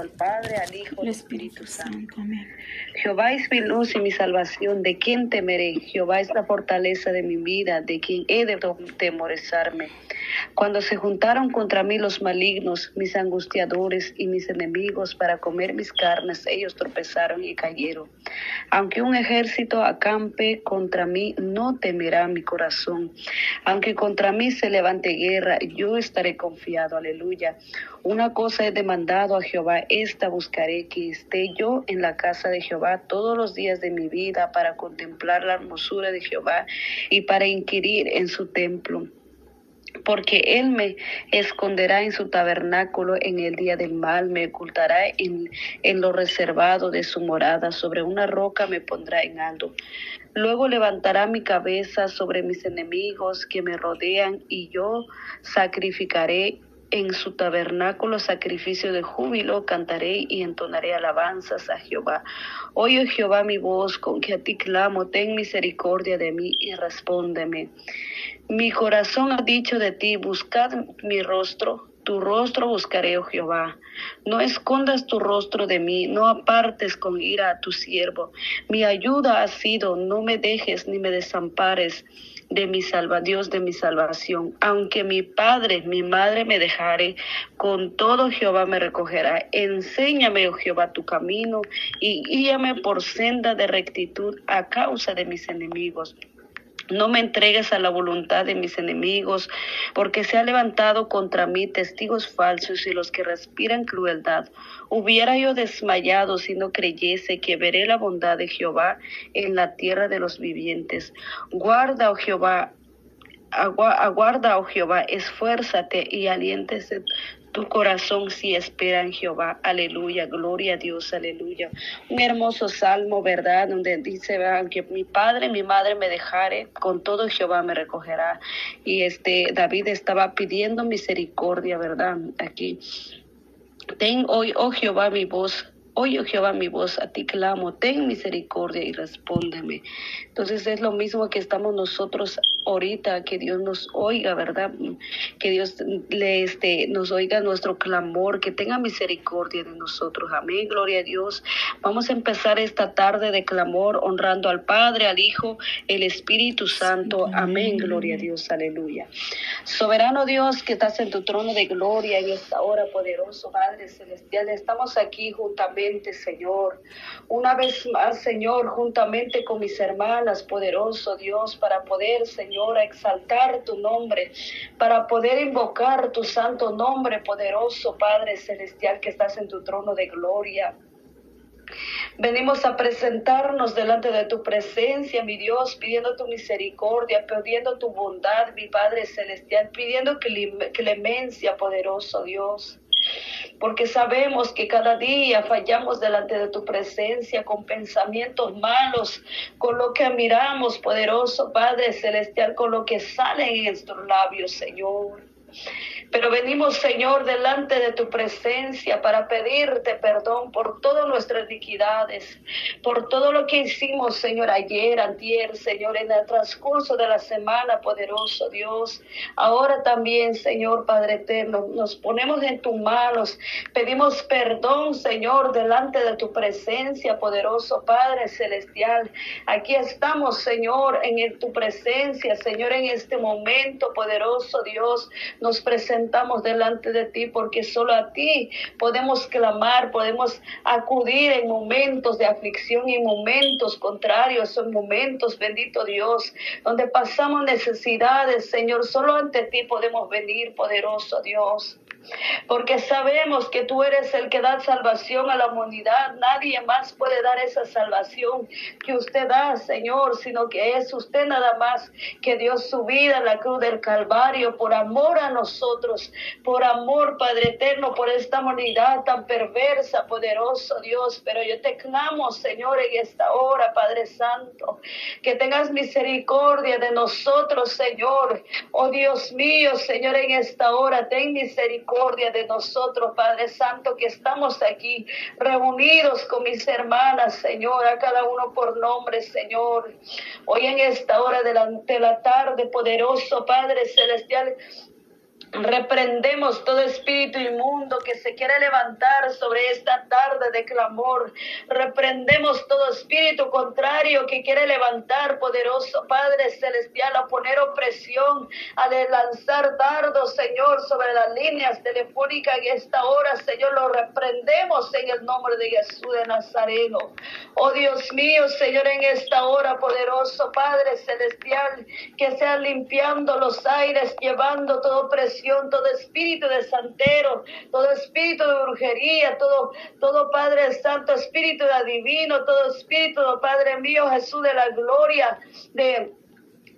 al Padre, al Hijo y al Espíritu Santo. Amén. Jehová es mi luz y mi salvación, ¿de quién temeré? Jehová es la fortaleza de mi vida, ¿de quién he de temorizarme? Cuando se juntaron contra mí los malignos, mis angustiadores y mis enemigos para comer mis carnes, ellos tropezaron y cayeron. Aunque un ejército acampe contra mí, no temerá mi corazón. Aunque contra mí se levante guerra, yo estaré confiado. Aleluya. Una cosa he demandado a Jehová, esta buscaré, que esté yo en la casa de Jehová todos los días de mi vida para contemplar la hermosura de Jehová y para inquirir en su templo porque Él me esconderá en su tabernáculo en el día del mal, me ocultará en, en, lo reservado de su morada, sobre una roca me pondrá en alto. Luego levantará mi cabeza sobre mis enemigos que me rodean y yo sacrificaré en su tabernáculo sacrificio de júbilo, cantaré y entonaré alabanzas a Jehová. Oye Jehová mi voz, con que a ti clamo, ten misericordia de mí y respóndeme. Mi corazón ha dicho de ti, buscad mi rostro, tu rostro buscaré, oh Jehová. No escondas tu rostro de mí, no apartes con ira a tu siervo. Mi ayuda ha sido, no me dejes ni me desampares de mi salva, Dios de mi salvación. Aunque mi padre, mi madre me dejare, con todo Jehová me recogerá. Enséñame, oh Jehová, tu camino y guíame por senda de rectitud a causa de mis enemigos. No me entregues a la voluntad de mis enemigos, porque se ha levantado contra mí testigos falsos y los que respiran crueldad. Hubiera yo desmayado si no creyese que veré la bondad de Jehová en la tierra de los vivientes. Guarda, oh Jehová, aguarda, oh Jehová, esfuérzate y aliéntese tu corazón si espera en Jehová. Aleluya, gloria a Dios, aleluya. Un hermoso salmo, ¿verdad? Donde dice, que mi padre, mi madre me dejare, con todo Jehová me recogerá. Y este David estaba pidiendo misericordia, ¿verdad? Aquí. Ten hoy, oh Jehová, mi voz Oye, Jehová, mi voz, a ti clamo, ten misericordia y respóndeme. Entonces es lo mismo que estamos nosotros ahorita, que Dios nos oiga, ¿verdad? Que Dios le, este, nos oiga nuestro clamor, que tenga misericordia de nosotros. Amén, gloria a Dios. Vamos a empezar esta tarde de clamor honrando al Padre, al Hijo, el Espíritu Santo. Amén, gloria a Dios, aleluya. Soberano Dios que estás en tu trono de gloria en esta hora, poderoso Padre Celestial, estamos aquí juntamente Señor. Una vez más, Señor, juntamente con mis hermanas, poderoso Dios, para poder, Señor, exaltar tu nombre, para poder invocar tu santo nombre, poderoso Padre Celestial, que estás en tu trono de gloria. Venimos a presentarnos delante de tu presencia, mi Dios, pidiendo tu misericordia, pidiendo tu bondad, mi Padre Celestial, pidiendo clemencia, poderoso Dios porque sabemos que cada día fallamos delante de tu presencia con pensamientos malos, con lo que miramos, poderoso Padre Celestial, con lo que sale en nuestros labios, Señor. Pero venimos, Señor, delante de tu presencia para pedirte perdón por todas nuestras iniquidades, por todo lo que hicimos, Señor, ayer, antier, Señor, en el transcurso de la semana, poderoso Dios. Ahora también, Señor, Padre eterno, nos ponemos en tus manos. Pedimos perdón, Señor, delante de tu presencia, poderoso Padre celestial. Aquí estamos, Señor, en tu presencia, Señor, en este momento, poderoso Dios. Nos presentamos delante de ti porque solo a ti podemos clamar, podemos acudir en momentos de aflicción y momentos contrarios, son momentos, bendito Dios, donde pasamos necesidades, Señor, solo ante ti podemos venir, poderoso Dios porque sabemos que tú eres el que da salvación a la humanidad. Nadie más puede dar esa salvación que usted da, Señor, sino que es usted nada más que dio su vida en la cruz del Calvario por amor a nosotros, por amor, Padre eterno, por esta humanidad tan perversa, poderoso Dios. Pero yo te clamo, Señor, en esta hora, Padre Santo, que tengas misericordia de nosotros, Señor. Oh Dios mío, Señor, en esta hora, ten misericordia de nosotros, Padre Santo, que estamos aquí reunidos con mis hermanas, Señor, a cada uno por nombre, Señor. Hoy en esta hora de la, de la tarde, poderoso Padre Celestial, Reprendemos todo espíritu inmundo que se quiere levantar sobre esta tarde de clamor. Reprendemos todo espíritu contrario que quiere levantar, poderoso Padre Celestial, a poner opresión, a lanzar dardos, Señor, sobre las líneas telefónicas en esta hora, Señor. Lo reprendemos en el nombre de Jesús de Nazareno. Oh Dios mío, Señor, en esta hora, poderoso Padre Celestial, que sea limpiando los aires, llevando toda todo espíritu de santero, todo espíritu de brujería, todo, todo Padre Santo, espíritu de adivino, todo espíritu, Padre mío, Jesús de la gloria, de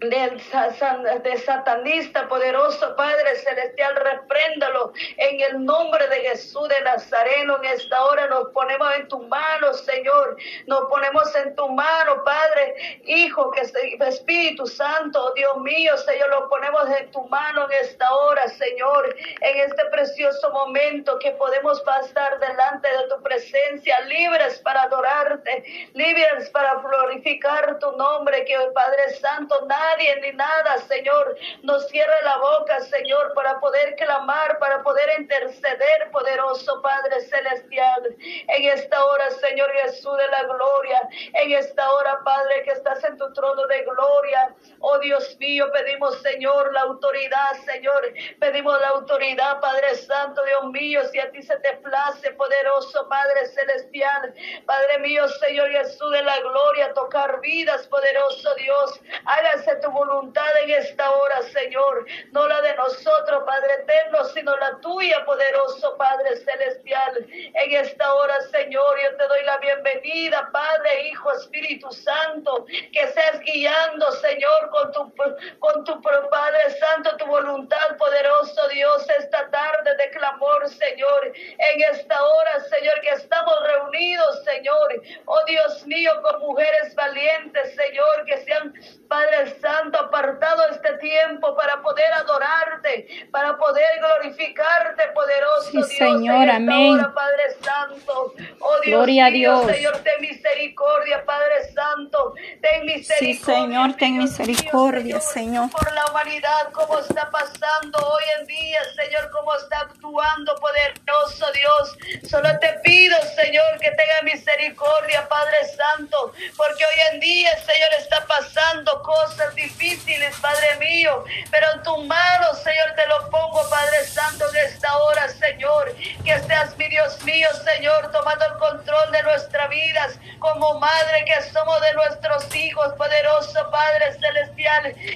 de satanista poderoso Padre Celestial, repréndalo en el nombre de Jesús de Nazareno. En esta hora nos ponemos en tu mano, Señor. Nos ponemos en tu mano, Padre, Hijo, que Espíritu Santo, Dios mío, Señor, lo ponemos en tu mano en esta hora, Señor, en este precioso momento que podemos pasar delante de tu presencia, libres para adorarte, libres para glorificar tu nombre, que el Padre Santo, nadie ni nada, Señor, nos cierre la boca, Señor, para poder clamar, para poder interceder, poderoso Padre Celestial. En esta hora, Señor Jesús de la gloria, en esta hora, Padre, que estás en tu trono de gloria. Oh Dios mío, pedimos, Señor, la autoridad, Señor. Pedimos la autoridad, Padre Santo, Dios mío, si a ti se te place, poderoso Padre Celestial. Padre mío, Señor Jesús de la gloria, tocar vidas, poderoso Dios. Hágase tu voluntad en esta hora, Señor. No la de nosotros, Padre eterno, sino la tuya, poderoso Padre celestial. En esta hora, Señor, yo te doy la bienvenida, Padre, Hijo, Espíritu Santo, que seas guiando, Señor, con tu, con tu Padre Santo, tu voluntad, poderoso Dios, esta tarde de clamor, Señor. En esta hora, Señor, que estamos reunidos, Señor. Oh Dios mío, con mujeres valientes, Señor, que sean, Padre Santo, apartado este tiempo para poder adorarte, para poder glorificarte, poderoso Dios. Señor, amén. Padre Santo. Oh Dios Gloria a Dios. Señor, ten misericordia, Padre Santo. Ten misericordia. Sí, Señor, ten misericordia, Señor, Por la humanidad, como está pasando hoy en día, Señor, cómo está actuando, poderoso Dios. Solo te pido, Señor, que tenga misericordia, Padre Santo, porque hoy en día, Señor, está pasando cosas difíciles, Padre mío, pero en tu mano, Señor, te lo pongo, Padre Santo, en esta hora, Señor, que seas mi Dios mío, Señor, tomando el control de nuestras vidas, como madre que somos de nuestros hijos, poderoso Padre Celestial,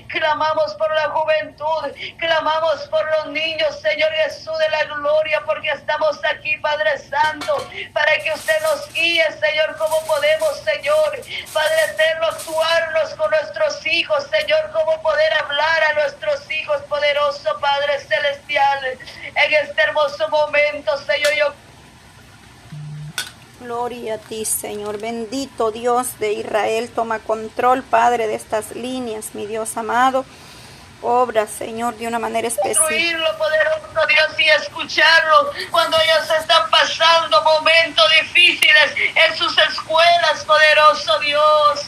clamamos por la juventud, clamamos por los niños, Señor Jesús de la gloria, porque estamos aquí, Padre Santo, para que usted nos guíe, Señor, como podemos, Señor, Padre eterno, actuarnos con nuestros hijos, Señor, cómo poder hablar a nuestros hijos, poderoso Padre Celestial, en este hermoso momento, Gloria a ti, Señor. Bendito Dios de Israel. Toma control, Padre, de estas líneas, mi Dios amado. Obra, Señor, de una manera especial. Oírlo, poderoso Dios, y escucharlo cuando ellos están pasando momentos difíciles en sus escuelas, poderoso Dios.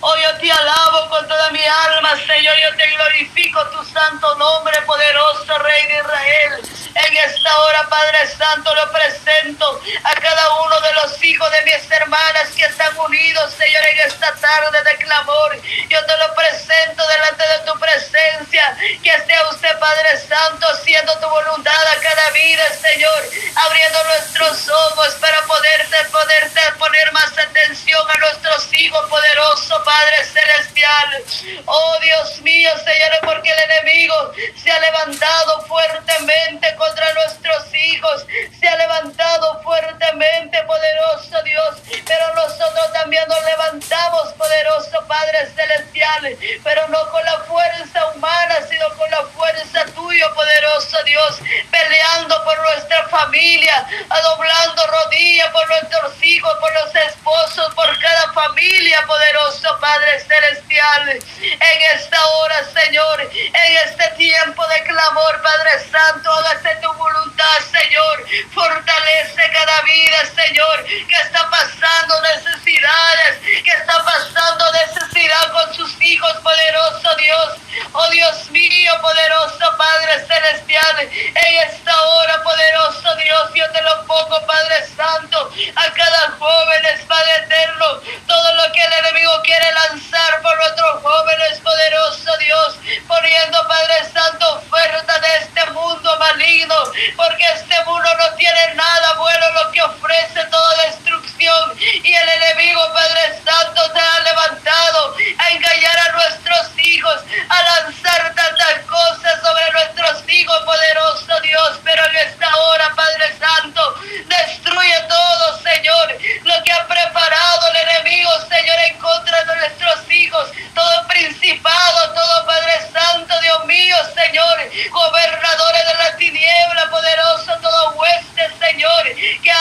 Hoy yo te alabo con toda mi alma, Señor. Yo te glorifico tu santo nombre, poderoso Rey de Israel. En esta hora, Padre Santo, lo presento a cada uno de los hijos de mis hermanas que están unidos, Señor, en esta tarde de clamor. Yo te lo presento delante de tu presencia. Que sea usted, Padre Santo, haciendo tu voluntad a cada vida, Señor. Abriendo nuestros ojos para poderte, poderte poner más atención a nuestros hijos poderosos Padre Celestial. Oh Dios mío, Señor, porque el enemigo se ha levantado fuertemente contra nuestros hijos, se ha levantado fuertemente, poderoso Dios, pero nosotros también nos levantamos, poderoso Padre Celestial, pero no con la fuerza humana, sino con la fuerza tuya, poderoso Dios, peleando por nuestra familia, adoblando rodillas por nuestros hijos, por los esposos, por cada familia, poderoso Padre Celestial. en esta hora, Señor, en este tiempo de clamor, Padre Santo, hágase tu voluntad, Señor. Fortalece cada vida, Señor, que está pasando necesidades, que está pasando necesidad con sus hijos, poderoso Dios. Oh Dios mío, poderoso Padre Celestial, en esta hora, poderoso Dios, yo te lo pongo, Padre Santo, a cada joven, Padre todo lo que el enemigo quiere lanzar por nuestros jóvenes, poderoso Dios, poniendo, Padre Santo, oferta de este mundo maligno, porque este mundo no tiene nada bueno, lo que ofrece toda destrucción, y el enemigo, Padre Santo, te ha levantado a engañar a nuestros hijos, a lanzar tantas cosas sobre nuestros hijos, poderoso Dios, pero en esta hora, Padre Santo, destruye todo, Señor, lo que ha preparado el enemigo, Señor, en contra de nuestros hijos, todo principado, todo Padre Santo, Dios mío, Señor, gobernadores de la tiniebla, poderoso, todo hueste, Señor,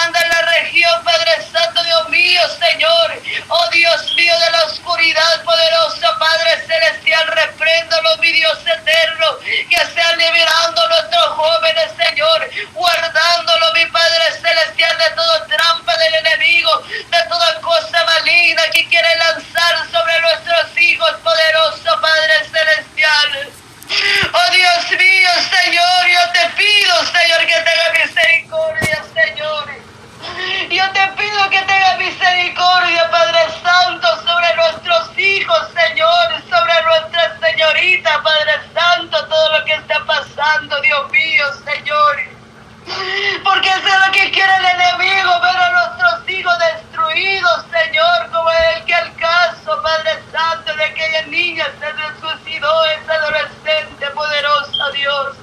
que anda en la región, Padre Santo, Dios mío, Señor, oh Dios mío de la oscuridad, poderoso Padre Celestial, repréndalo, mi Dios eterno, que sean liberando a nuestros jóvenes, Señor, guardándolo, mi Padre Celestial, de toda trampa del enemigo, de toda cosa maligna que quiere lanzar sobre nuestros hijos, poderoso Padre Celestial. Oh Dios mío, Señor, yo te pido, Señor, que tenga misericordia, Señor. Yo te pido que tenga misericordia, Padre Santo, sobre nuestros hijos, Señor, sobre nuestra señorita, Padre Santo, todo lo que pasando, Dios mío, Señor. Porque eso es lo que quiere el enemigo, ver a nuestros hijos destruidos, Señor, como es que el caso, Padre Santo, de aquella niña se suicidó, ese adolescente poderoso, Dios.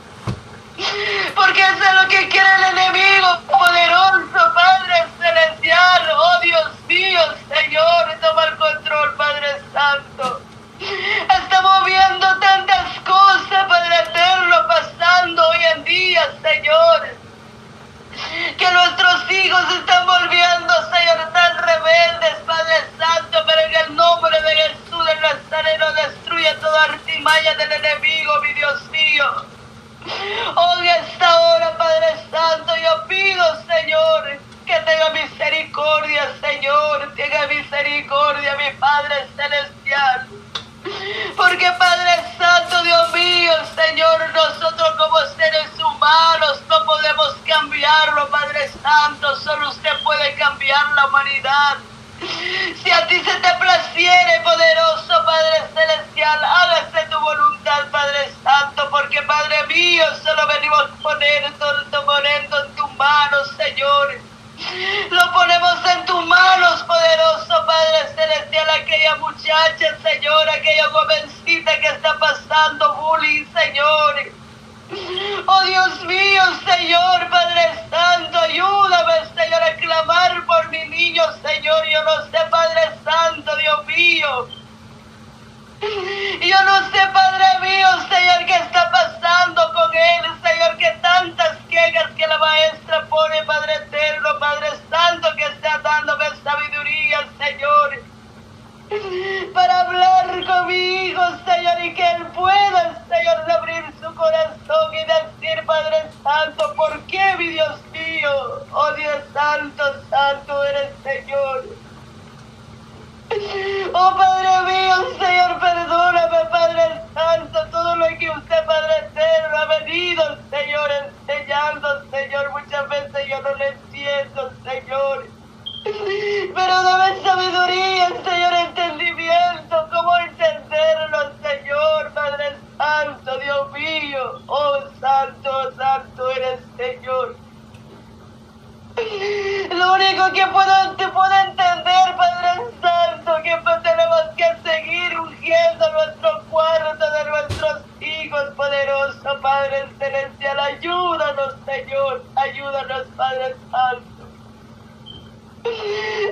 Porque eso es lo que quiere el enemigo, poderoso Padre Celestial, oh Dios mío, Señor, toma el control, Padre Santo. Estamos viendo tantas cosas, Padre Eterno, pasando hoy en día, Señor que nuestros hijos se están volviendo, Señor, tan rebeldes, Padre Santo, pero en el nombre de Jesús de Nazareno destruye toda artimaña del enemigo, mi Dios mío. En esta hora, Padre Santo, yo pido, Señor, que tenga misericordia, Señor, tenga misericordia, mi Padre Celestial. Porque Padre Santo, Dios mío, Señor, nosotros como seres humanos no podemos cambiarlo, Santo, solo usted puede cambiar la humanidad. Si a ti se te placiere, poderoso Padre Celestial, hágase tu voluntad, Padre Santo, porque Padre mío, solo venimos a poner en tus manos, Señor. Lo ponemos en tus manos, poderoso Padre Celestial, aquella muchacha, Señor, aquella jovencita que está pasando bullying, Señor. Oh Dios mío, Señor, Padre Santo, ayúdame, Señor, a clamar por mi niño, Señor. Yo no sé, Padre Santo, Dios mío. Yo no sé, Padre mío, Señor, qué está pasando con él, Señor, que tantas quejas que la maestra pone, Padre eterno, Padre Santo, que está dándome sabiduría, Señor, para hablar con mi hijo, Señor, y que él pueda, Señor, corazón y decir, Padre Santo, ¿por qué, mi Dios mío? Oh Dios Santo, Santo eres, Señor. Oh Padre mío, Señor, perdóname, Padre Santo, todo lo que usted, Padre Eterno, ha venido, Señor, enseñando, Señor. Muchas veces yo no lo entiendo,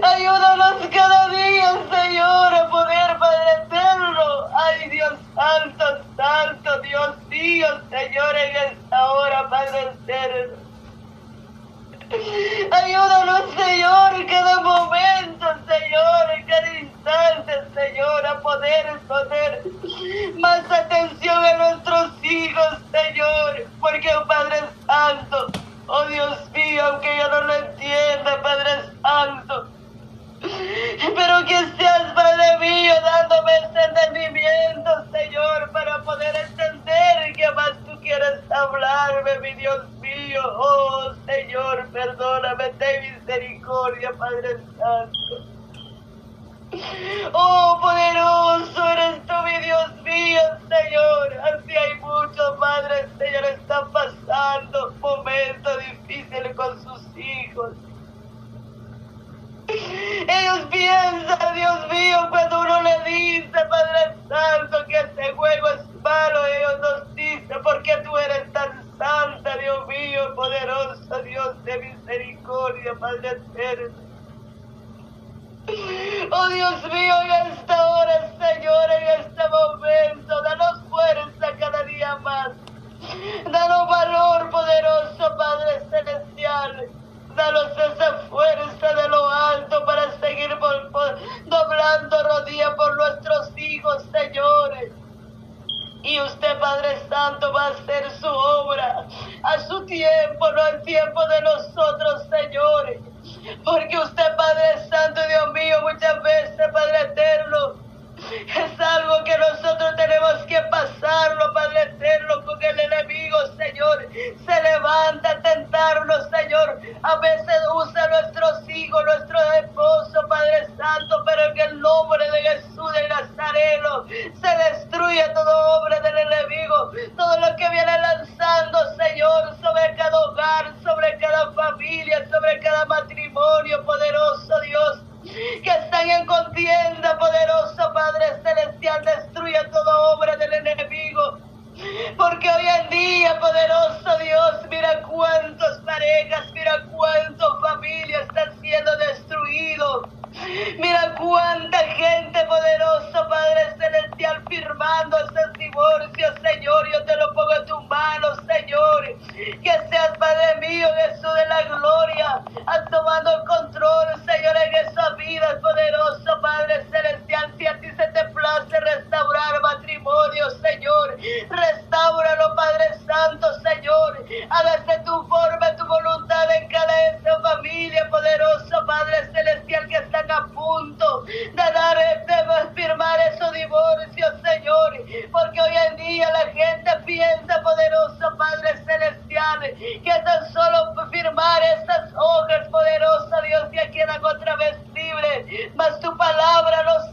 Ayúdanos cada día, Señor, a poder padecerlo. Ay, Dios santo, santo, Dios mío, Señor, en esta hora, Padre eterno. Ayúdanos, Señor, cada momento, Señor, en cada instante, Señor, a poder poner más atención a nuestros hijos, Señor, porque, Padre Santo, Oh Dios mío, aunque yo no lo entienda, Padre Santo. Pero que seas, Padre mío. mal de. Oh Dios mío, en esta hora, Señor, en esta que usted, Padre Santo, Dios mío, muchas veces, Padre Eterno, es algo que nosotros tenemos que pasarlo, Padre Eterno, con el enemigo, Señor. Se levanta a tentarnos, Señor. A veces usa nuestros hijos, nuestros esposos, Padre Santo, pero en el nombre de Jesús de Nazareno se destruye todo hombre del enemigo, todo lo que viene en tu forma, tu voluntad en cada esta familia, poderoso Padre Celestial, que están a punto de dar, este, de firmar esos divorcios, Señor, porque hoy en día la gente piensa, poderoso Padre Celestial, que tan solo firmar estas hojas, poderosa Dios, ya quedan otra vez libres, mas tu palabra nos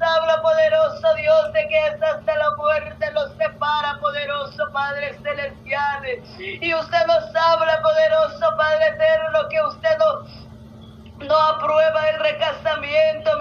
poderoso Dios, de que es hasta la muerte los separa, poderoso Padre Celestial. Y usted nos habla, poderoso Padre Eterno, que usted no, no aprueba el recasamiento,